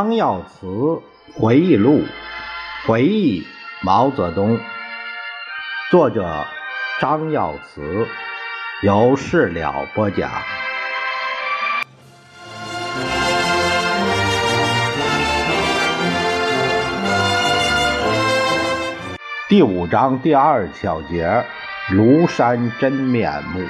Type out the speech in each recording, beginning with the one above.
张耀祠回忆录，回忆毛泽东。作者张耀祠，由事了播讲。第五章第二小节：庐山真面目。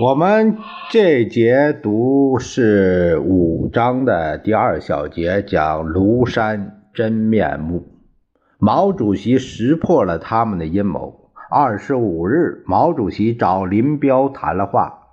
我们这节读是五章的第二小节，讲庐山真面目。毛主席识破了他们的阴谋。二十五日，毛主席找林彪谈了话，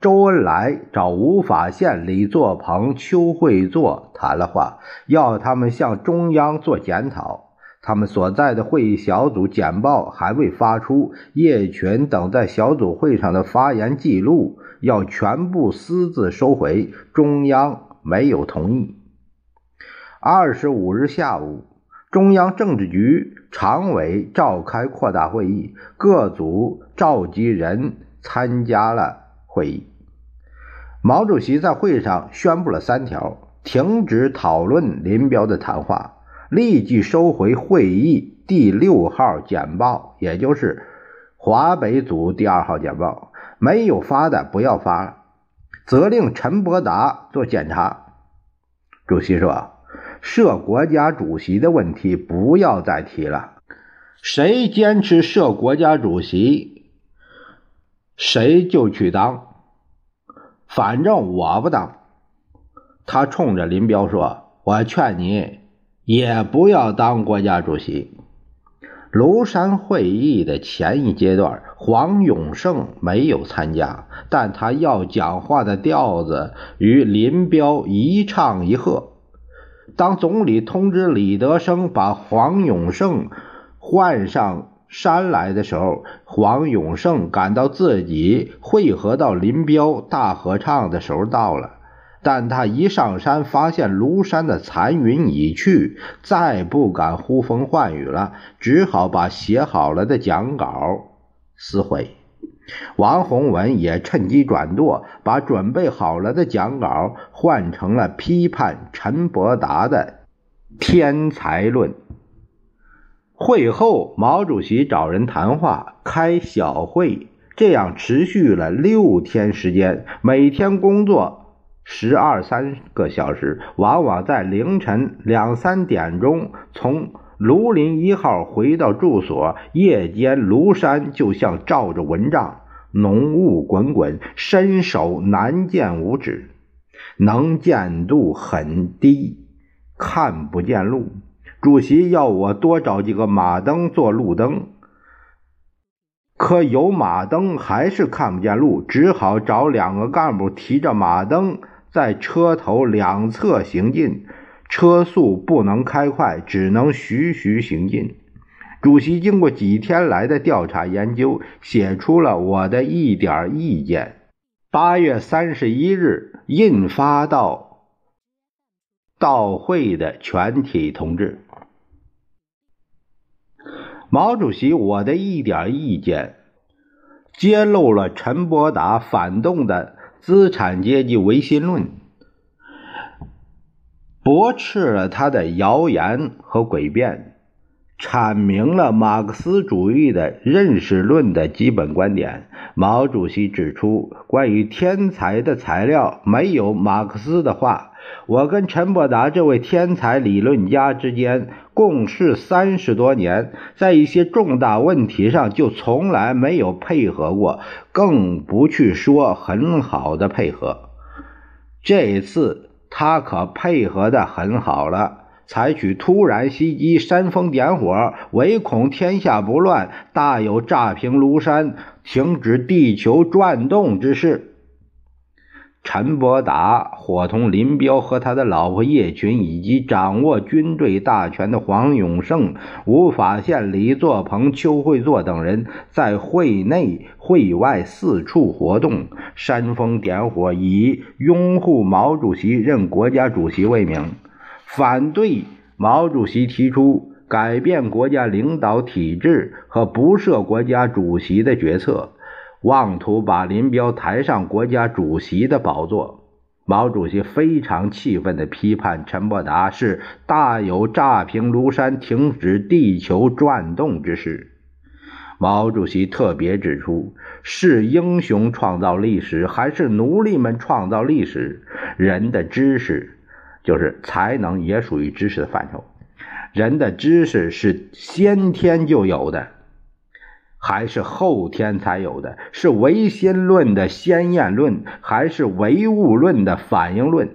周恩来找吴法宪、李作鹏、邱会作谈了话，要他们向中央做检讨。他们所在的会议小组简报还未发出，叶群等在小组会上的发言记录要全部私自收回，中央没有同意。二十五日下午，中央政治局常委召开扩大会议，各组召集人参加了会议。毛主席在会上宣布了三条：停止讨论林彪的谈话。立即收回会议第六号简报，也就是华北组第二号简报，没有发的不要发了。责令陈伯达做检查。主席说：“设国家主席的问题不要再提了，谁坚持设国家主席，谁就去当，反正我不当。”他冲着林彪说：“我劝你。”也不要当国家主席。庐山会议的前一阶段，黄永胜没有参加，但他要讲话的调子与林彪一唱一和。当总理通知李德生把黄永胜换上山来的时候，黄永胜感到自己汇合到林彪大合唱的时候到了。但他一上山，发现庐山的残云已去，再不敢呼风唤雨了，只好把写好了的讲稿撕毁。王洪文也趁机转舵，把准备好了的讲稿换成了批判陈伯达的天才论。会后，毛主席找人谈话，开小会，这样持续了六天时间，每天工作。十二三个小时，往往在凌晨两三点钟从庐林一号回到住所。夜间，庐山就像罩着蚊帐，浓雾滚滚，伸手难见五指，能见度很低，看不见路。主席要我多找几个马灯做路灯。可有马灯还是看不见路，只好找两个干部提着马灯在车头两侧行进，车速不能开快，只能徐徐行进。主席经过几天来的调查研究，写出了我的一点意见。八月三十一日印发到到会的全体同志。毛主席，我的一点意见，揭露了陈伯达反动的资产阶级唯心论，驳斥了他的谣言和诡辩，阐明了马克思主义的认识论的基本观点。毛主席指出，关于天才的材料没有马克思的话。我跟陈伯达这位天才理论家之间共事三十多年，在一些重大问题上就从来没有配合过，更不去说很好的配合。这一次他可配合的很好了，采取突然袭击、煽风点火，唯恐天下不乱，大有炸平庐山、停止地球转动之势。陈伯达伙同林彪和他的老婆叶群，以及掌握军队大权的黄永胜、吴法宪、李作鹏、邱会作等人，在会内会外四处活动，煽风点火，以拥护毛主席任国家主席为名，反对毛主席提出改变国家领导体制和不设国家主席的决策，妄图把林彪抬上国家主席的宝座。毛主席非常气愤地批判陈伯达是大有炸平庐山、停止地球转动之势。毛主席特别指出：是英雄创造历史，还是奴隶们创造历史？人的知识，就是才能，也属于知识的范畴。人的知识是先天就有的。还是后天才有的，是唯心论的先验论，还是唯物论的反应论？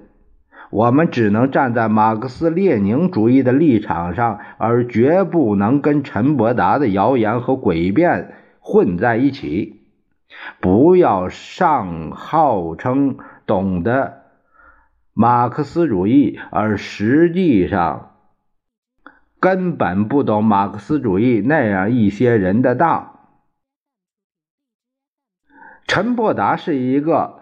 我们只能站在马克思列宁主义的立场上，而绝不能跟陈伯达的谣言和诡辩混在一起。不要上号称懂得马克思主义，而实际上根本不懂马克思主义那样一些人的当。陈伯达是一个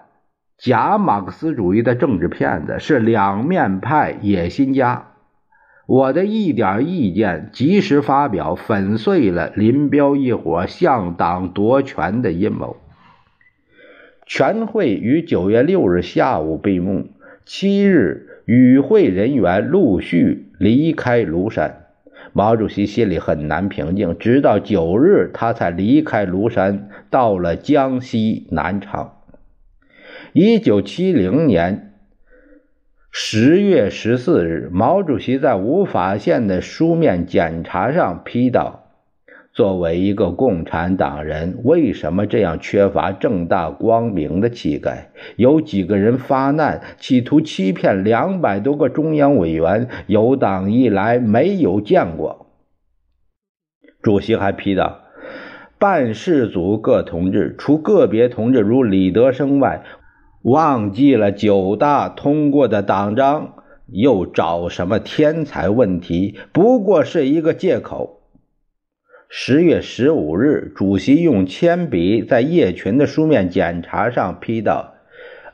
假马克思主义的政治骗子，是两面派野心家。我的一点意见及时发表，粉碎了林彪一伙向党夺权的阴谋。全会于九月六日下午闭幕，七日与会人员陆续离开庐山。毛主席心里很难平静，直到九日，他才离开庐山，到了江西南昌。一九七零年十月十四日，毛主席在无法县的书面检查上批道。作为一个共产党人，为什么这样缺乏正大光明的气概？有几个人发难，企图欺骗两百多个中央委员，有党以来没有见过。主席还批道：办事组各同志，除个别同志如李德生外，忘记了九大通过的党章，又找什么天才问题？不过是一个借口。十月十五日，主席用铅笔在叶群的书面检查上批道：“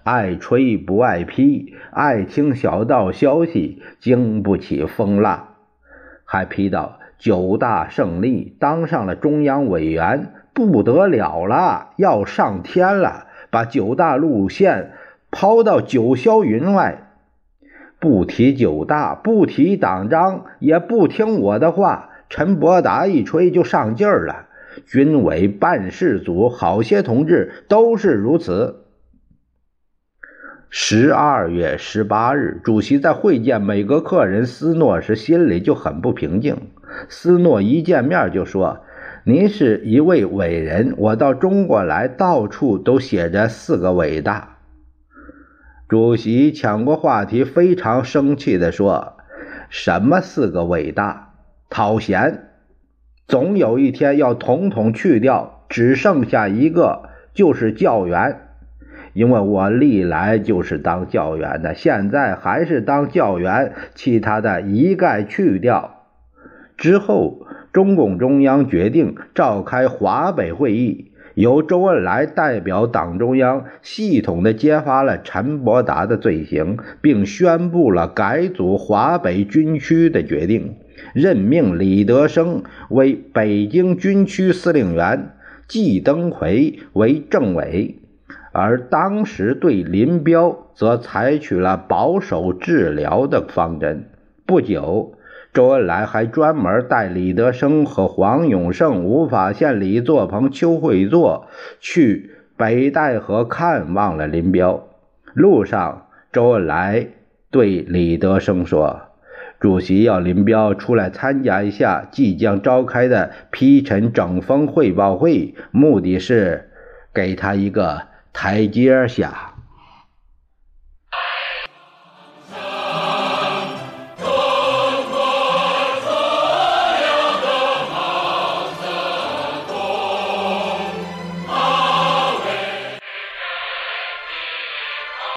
爱吹不爱批，爱听小道消息，经不起风浪。”还批道：“九大胜利，当上了中央委员，不得了了，要上天了，把九大路线抛到九霄云外，不提九大，不提党章，也不听我的话。”陈伯达一吹就上劲儿了，军委办事组好些同志都是如此。十二月十八日，主席在会见美国客人斯诺时，心里就很不平静。斯诺一见面就说：“您是一位伟人，我到中国来，到处都写着四个伟大。”主席抢过话题，非常生气地说：“什么四个伟大？”讨嫌，总有一天要统统去掉，只剩下一个，就是教员。因为我历来就是当教员的，现在还是当教员，其他的一概去掉。之后，中共中央决定召开华北会议，由周恩来代表党中央，系统的揭发了陈伯达的罪行，并宣布了改组华北军区的决定。任命李德生为北京军区司令员，季登奎为政委，而当时对林彪则采取了保守治疗的方针。不久，周恩来还专门带李德生和黄永胜、吴法宪、李作鹏、邱会作去北戴河看望了林彪。路上，周恩来对李德生说。主席要林彪出来参加一下即将召开的批陈整风汇报会，目的是给他一个台阶下。